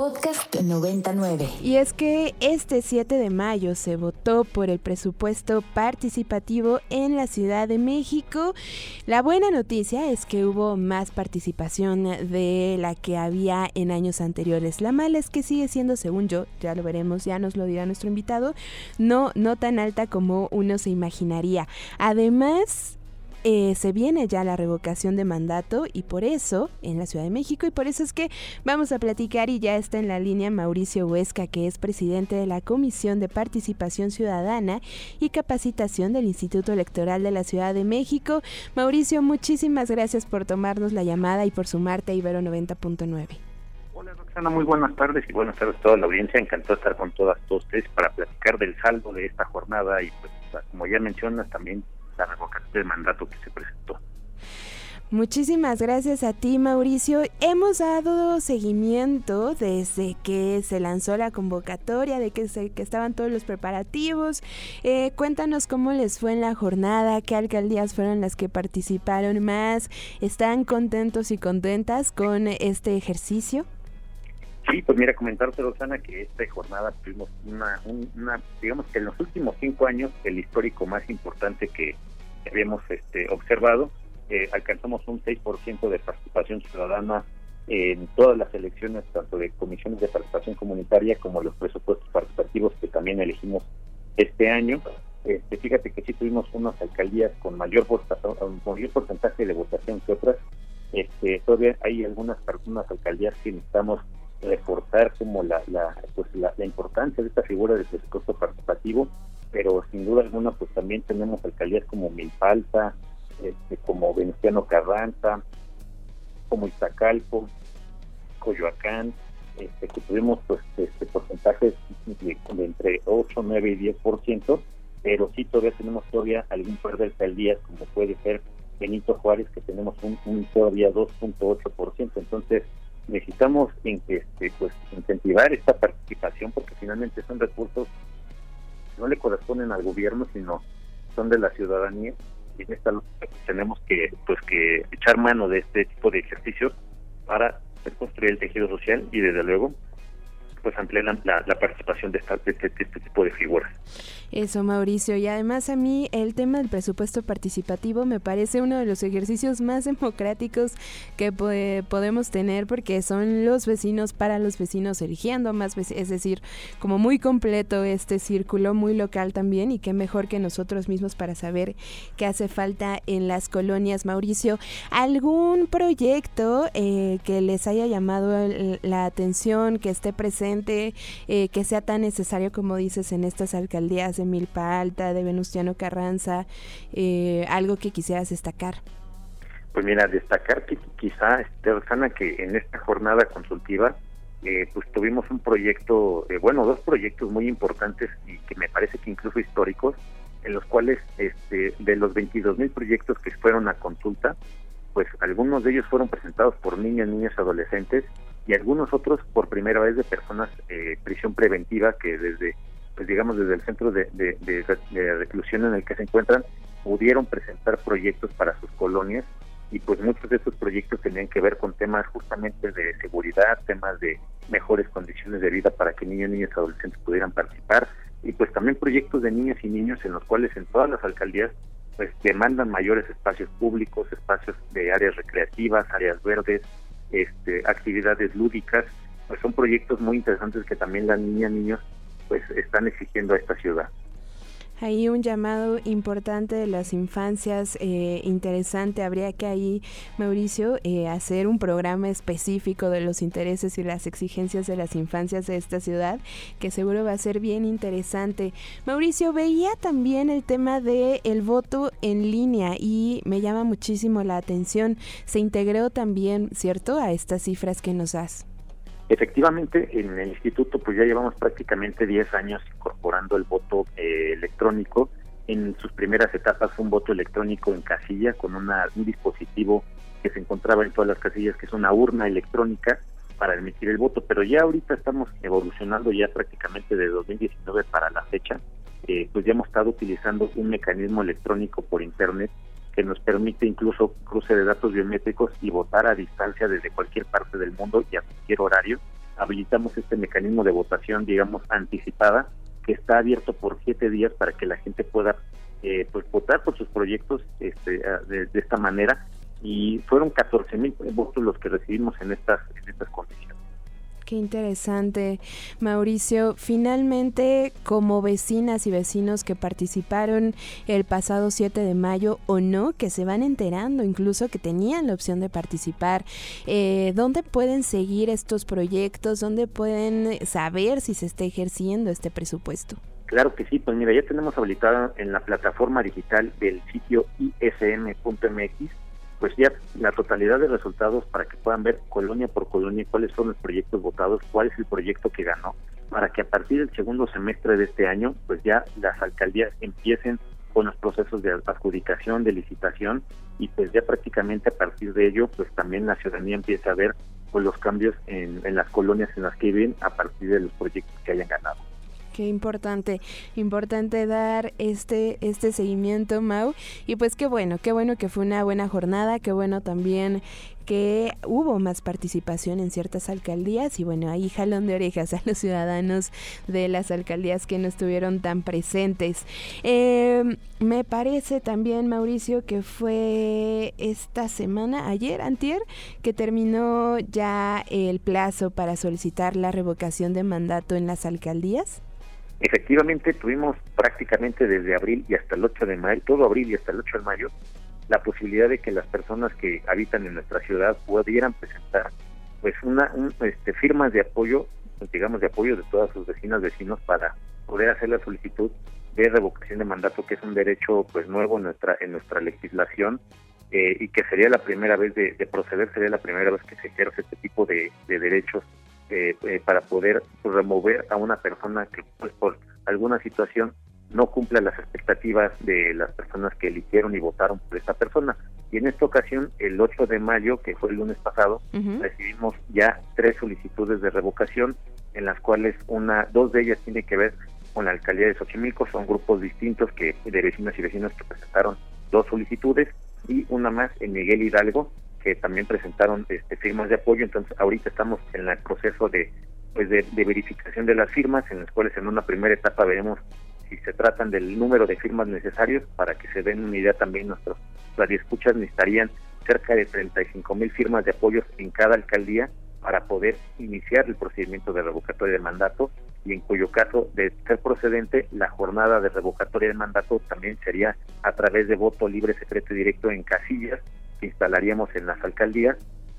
Podcast 99. Y es que este 7 de mayo se votó por el presupuesto participativo en la Ciudad de México. La buena noticia es que hubo más participación de la que había en años anteriores. La mala es que sigue siendo, según yo, ya lo veremos, ya nos lo dirá nuestro invitado, no, no tan alta como uno se imaginaría. Además, eh, se viene ya la revocación de mandato y por eso, en la Ciudad de México, y por eso es que vamos a platicar y ya está en la línea Mauricio Huesca, que es presidente de la Comisión de Participación Ciudadana y Capacitación del Instituto Electoral de la Ciudad de México. Mauricio, muchísimas gracias por tomarnos la llamada y por sumarte a Ibero 90.9. Hola Roxana, muy buenas tardes y buenas tardes a toda la audiencia. Encantado de estar con todas ustedes para platicar del saldo de esta jornada y pues como ya mencionas también la revocación del mandato que se presentó. Muchísimas gracias a ti, Mauricio. Hemos dado seguimiento desde que se lanzó la convocatoria, de que, se, que estaban todos los preparativos. Eh, cuéntanos cómo les fue en la jornada, qué alcaldías fueron las que participaron más. ¿Están contentos y contentas con este ejercicio? Sí, pues mira, comentarte, Rosana, que esta jornada tuvimos una, una, digamos que en los últimos cinco años, el histórico más importante que habíamos este, observado, eh, alcanzamos un 6% de participación ciudadana en todas las elecciones, tanto de comisiones de participación comunitaria como los presupuestos participativos que también elegimos este año. Este, fíjate que sí tuvimos unas alcaldías con mayor, mayor porcentaje de votación que otras. Este, todavía hay algunas, algunas alcaldías que necesitamos reforzar como la, la pues la, importancia de esta figura del presupuesto participativo, pero sin duda alguna pues también tenemos alcaldías como Milpalta, este, como Venustiano Carranza, como Iztacalco, Coyoacán, este, que tuvimos pues este porcentajes de, entre 8, 9 y 10%, pero sí todavía tenemos todavía algún par de alcaldías como puede ser Benito Juárez que tenemos un, un todavía 2.8%, entonces necesitamos este, pues incentivar esta participación porque finalmente son recursos no le corresponden al gobierno sino son de la ciudadanía. Y en esta tenemos que pues que echar mano de este tipo de ejercicios para construir el tejido social y desde luego pues ampliar la, participación de, este, de, este, tipo de figuras. Eso, Mauricio. Y además a mí el tema del presupuesto participativo me parece uno de los ejercicios más democráticos que podemos tener porque son los vecinos para los vecinos eligiendo más es decir, como muy completo este círculo, muy local también y qué mejor que nosotros mismos para saber qué hace falta en las colonias. Mauricio, ¿algún proyecto eh, que les haya llamado la atención, que esté presente? Eh, que sea tan necesario como dices en estas alcaldías de Milpa Alta, de Venustiano Carranza, eh, algo que quisieras destacar. Pues mira, destacar que quizá, este, Rosana, que en esta jornada consultiva, eh, pues tuvimos un proyecto, bueno, dos proyectos muy importantes y que me parece que incluso históricos, en los cuales este, de los 22 mil proyectos que fueron a consulta, pues algunos de ellos fueron presentados por niñas, niños, adolescentes y algunos otros por primera vez de personas eh, prisión preventiva que desde, pues digamos, desde el centro de, de, reclusión en el que se encuentran pudieron presentar proyectos para sus colonias y pues muchos de estos proyectos tenían que ver con temas justamente de seguridad, temas de mejores condiciones de vida para que niños, niñas, adolescentes pudieran participar y pues también proyectos de niñas y niños en los cuales en todas las alcaldías pues demandan mayores espacios públicos, espacios de áreas recreativas, áreas verdes, este, actividades lúdicas, pues son proyectos muy interesantes que también las niñas niños pues están exigiendo a esta ciudad. Hay un llamado importante de las infancias, eh, interesante. Habría que ahí, Mauricio, eh, hacer un programa específico de los intereses y las exigencias de las infancias de esta ciudad, que seguro va a ser bien interesante. Mauricio, veía también el tema de el voto en línea y me llama muchísimo la atención. Se integró también, ¿cierto?, a estas cifras que nos das. Efectivamente, en el instituto pues ya llevamos prácticamente 10 años incorporando el voto eh, electrónico. En sus primeras etapas fue un voto electrónico en casilla con una, un dispositivo que se encontraba en todas las casillas, que es una urna electrónica para emitir el voto, pero ya ahorita estamos evolucionando ya prácticamente de 2019 para la fecha, eh, pues ya hemos estado utilizando un mecanismo electrónico por internet que nos permite incluso cruce de datos biométricos y votar a distancia desde cualquier parte del mundo y a cualquier horario, habilitamos este mecanismo de votación, digamos, anticipada, que está abierto por siete días para que la gente pueda eh, pues votar por sus proyectos este, de, esta manera y fueron 14 mil votos los que recibimos en estas en estas. Qué interesante, Mauricio. Finalmente, como vecinas y vecinos que participaron el pasado 7 de mayo o no, que se van enterando incluso que tenían la opción de participar, eh, ¿dónde pueden seguir estos proyectos? ¿Dónde pueden saber si se está ejerciendo este presupuesto? Claro que sí, pues mira, ya tenemos habilitada en la plataforma digital del sitio ism.mx pues ya la totalidad de resultados para que puedan ver colonia por colonia cuáles son los proyectos votados, cuál es el proyecto que ganó, para que a partir del segundo semestre de este año, pues ya las alcaldías empiecen con los procesos de adjudicación, de licitación, y pues ya prácticamente a partir de ello, pues también la ciudadanía empieza a ver pues, los cambios en, en las colonias en las que viven a partir de los proyectos que hayan ganado. Qué importante, importante dar este, este seguimiento, Mau. Y pues qué bueno, qué bueno que fue una buena jornada, qué bueno también que hubo más participación en ciertas alcaldías y bueno, ahí jalón de orejas a los ciudadanos de las alcaldías que no estuvieron tan presentes. Eh, me parece también, Mauricio, que fue esta semana, ayer, antier, que terminó ya el plazo para solicitar la revocación de mandato en las alcaldías. Efectivamente, tuvimos prácticamente desde abril y hasta el 8 de mayo, todo abril y hasta el 8 de mayo, la posibilidad de que las personas que habitan en nuestra ciudad pudieran presentar pues una este, firmas de apoyo, digamos de apoyo de todas sus vecinas, vecinos para poder hacer la solicitud de revocación de mandato, que es un derecho pues nuevo en nuestra en nuestra legislación eh, y que sería la primera vez de, proceder, sería la primera vez que se ejerce este tipo de derechos eh, eh, para poder remover a una persona que pues por alguna situación no cumpla las expectativas de las personas que eligieron y votaron por esta persona. Y en esta ocasión, el 8 de mayo, que fue el lunes pasado, recibimos ya tres solicitudes de revocación, en las cuales una, dos de ellas tienen que ver con la alcaldía de Xochimilco, son grupos distintos que de vecinas y vecinos que presentaron dos solicitudes, y una más en Miguel Hidalgo, que también presentaron este, firmas de apoyo. Entonces, ahorita estamos en el proceso de, pues de, verificación de las firmas, en las cuales en una primera etapa veremos si se tratan del número de firmas necesarios para que se den una idea también nuestros radioescuchas necesitarían cerca de 35 mil firmas de apoyos en cada alcaldía para poder iniciar el procedimiento de revocatoria de mandato y en cuyo caso de ser procedente la jornada de revocatoria de mandato también sería a través de voto libre secreto y directo en casillas instalaríamos en las alcaldías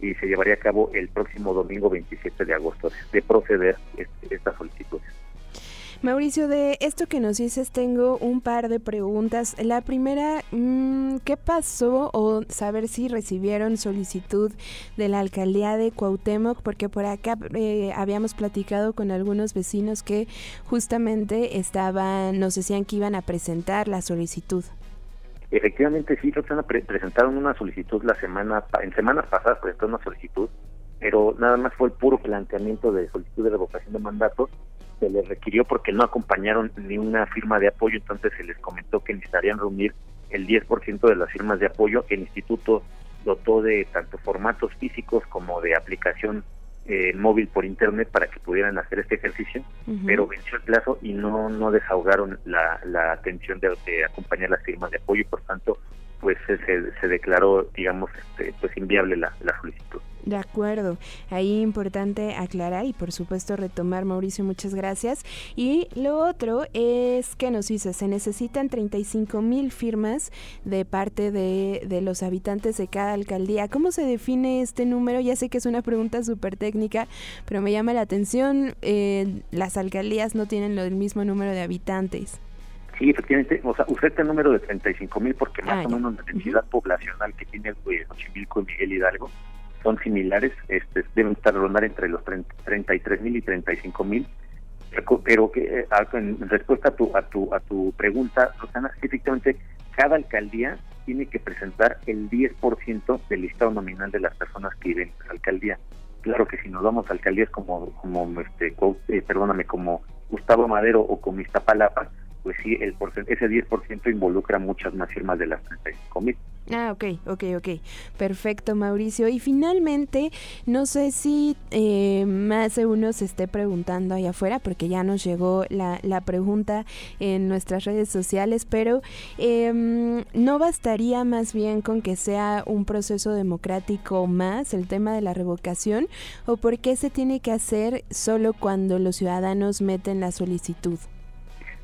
y se llevaría a cabo el próximo domingo 27 de agosto de proceder este, estas solicitudes. Mauricio, de esto que nos dices tengo un par de preguntas. La primera, mm, ¿qué pasó o saber si recibieron solicitud de la alcaldía de Cuauhtémoc? Porque por acá eh, habíamos platicado con algunos vecinos que justamente estaban, nos decían que iban a presentar la solicitud. Efectivamente, sí, Roxana, presentaron una solicitud la semana, en semanas pasadas presentaron una solicitud, pero nada más fue el puro planteamiento de solicitud de revocación de mandato, se les requirió porque no acompañaron ni una firma de apoyo, entonces se les comentó que necesitarían reunir el 10% de las firmas de apoyo. El instituto dotó de tanto formatos físicos como de aplicación eh, móvil por internet para que pudieran hacer este ejercicio, pero venció el plazo y no no desahogaron la, la atención de, de, acompañar las firmas de apoyo y por tanto pues se, se declaró digamos este, pues inviable la, la solicitud. De acuerdo, ahí importante aclarar y por supuesto retomar, Mauricio, muchas gracias. Y lo otro es que nos dice, se necesitan 35 mil firmas de parte de, de, los habitantes de cada alcaldía. ¿Cómo se define este número? Ya sé que es una pregunta súper técnica, pero me llama la atención, eh, las alcaldías no tienen el mismo número de habitantes. Sí, efectivamente, o sea, usted este número de 35 mil porque más ah, o menos la densidad poblacional que tiene pues, Xochimilco y Miguel Hidalgo son similares, este, deben estar rondar entre los 33 mil y 35 mil. Pero que eh, en respuesta a tu a tu a tu pregunta, Rosana, efectivamente cada alcaldía tiene que presentar el 10% del listado nominal de las personas que viven en esa alcaldía. Claro que si nos vamos a alcaldías como como este eh, perdóname como Gustavo Madero o como Iztapalapa, pues sí, el ese 10% involucra muchas más firmas de las 35 mil. Ah, ok, ok, ok. Perfecto, Mauricio. Y finalmente, no sé si eh, más de uno se esté preguntando allá afuera, porque ya nos llegó la, la pregunta en nuestras redes sociales, pero em, ¿no bastaría más bien con que sea un proceso democrático más el tema de la revocación? ¿O por qué se tiene que hacer solo cuando los ciudadanos meten la solicitud?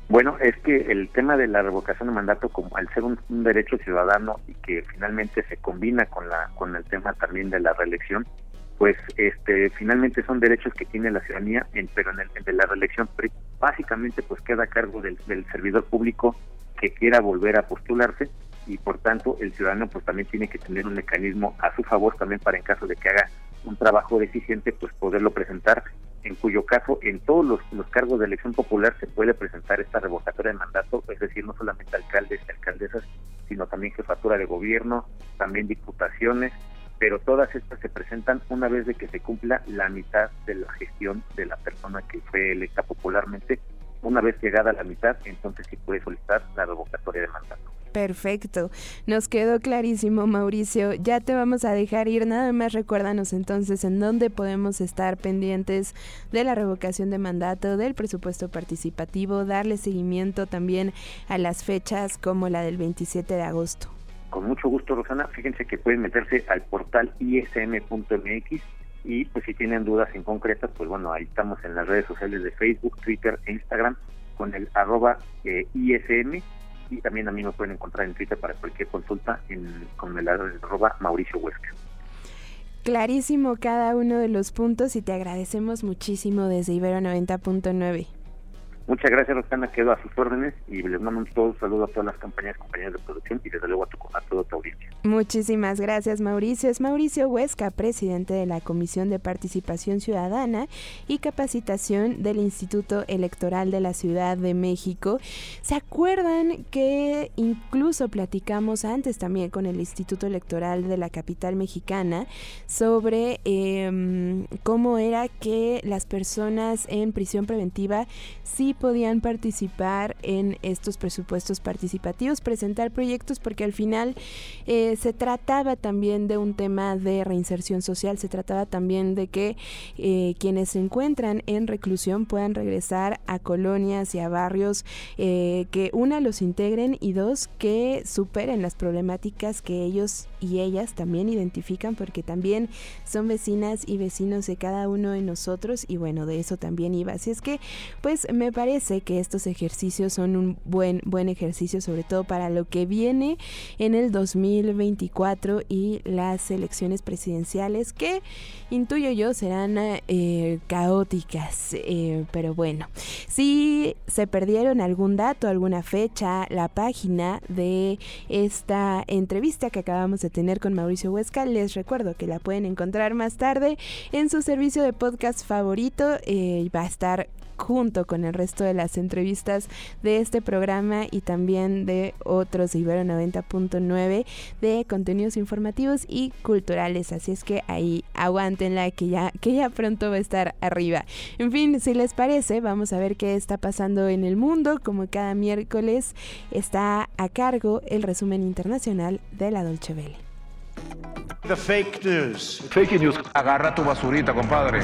Bueno, es que el tema de la revocación de mandato, como al ser un, derecho ciudadano y que finalmente se combina con la con el tema también de la reelección, pues este finalmente son derechos que tiene la ciudadanía, en, pero en el de la reelección básicamente pues queda a cargo del, del servidor público que quiera volver a postularse y por tanto el ciudadano pues también tiene que tener un mecanismo a su favor también para en caso de que haga un trabajo deficiente pues poderlo presentar en cuyo caso en todos los, cargos de elección popular se puede presentar esta revocatoria de mandato, es decir, no solamente alcaldes y alcaldesas, sino también jefatura de gobierno, también diputaciones, pero todas estas se presentan una vez de que se cumpla la mitad de la gestión de la persona que fue electa popularmente. Una vez llegada a la mitad, entonces se puede solicitar la revocatoria de mandato. Perfecto, nos quedó clarísimo Mauricio, ya te vamos a dejar ir, nada más recuérdanos entonces en dónde podemos estar pendientes de la revocación de mandato, del presupuesto participativo, darle seguimiento también a las fechas como la del 27 de agosto. Con mucho gusto Rosana, fíjense que pueden meterse al portal ism.mx y pues si tienen dudas en concretas, pues bueno, ahí estamos en las redes sociales de Facebook, Twitter e Instagram con el arroba eh, ISM y también a mí me pueden encontrar en Twitter para cualquier consulta en, con el arroba Mauricio Huesca. Clarísimo cada uno de los puntos y te agradecemos muchísimo desde Ibero 90.9. Muchas gracias, Rosana. Quedo a sus órdenes y les mando un todo saludo a todas las compañías, compañeras de producción y desde luego a, tu, a toda tu audiencia. Muchísimas gracias, Mauricio. Es Mauricio Huesca, presidente de la Comisión de Participación Ciudadana y Capacitación del Instituto Electoral de la Ciudad de México. ¿Se acuerdan que incluso platicamos antes también con el Instituto Electoral de la capital mexicana sobre em, cómo era que las personas en prisión preventiva sí podían participar en estos presupuestos participativos, presentar proyectos, porque al final eh, se trataba también de un tema de reinserción social, se trataba también de que eh, quienes se encuentran en reclusión puedan regresar a colonias y a barrios eh, que una los integren y dos que superen las problemáticas que ellos y ellas también identifican porque también son vecinas y vecinos de cada uno de nosotros y bueno, de eso también iba. Así es que pues me parece parece que estos ejercicios son un buen, buen ejercicio, sobre todo para lo que viene en el 2024 y las elecciones presidenciales que intuyo yo serán eh, caóticas, eh, pero bueno, si se perdieron algún dato, alguna fecha, la página de esta entrevista que acabamos de tener con Mauricio Huesca, les recuerdo que la pueden encontrar más tarde en su servicio de podcast favorito, eh, va a estar junto con el resto de las entrevistas de este programa y también de otros de Ibero 90.9 de contenidos informativos y culturales. Así es que ahí aguántenla que ya, que ya pronto va a estar arriba. En fin, si les parece, vamos a ver qué está pasando en el mundo. Como cada miércoles está a cargo el resumen internacional de la Dolce Vele. The fake news. Fake news. Agarra tu basurita, compadre